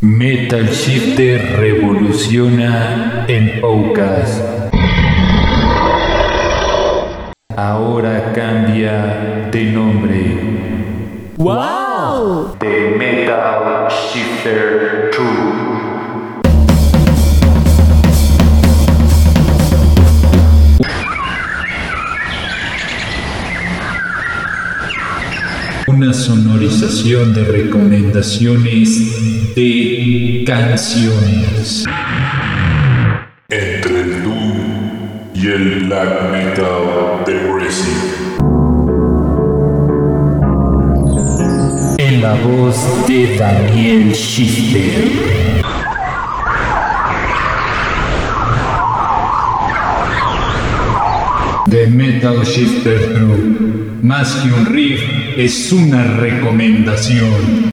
Metal Shifter revoluciona en Poucas. Ahora cambia de nombre. ¡Wow! The Metal Shifter Una sonorización de recomendaciones de canciones. Entre el Doom y el Black Metal Depressive. En la voz de Daniel Shifter. The Metal Shifter True. Más que un riff, es una recomendación.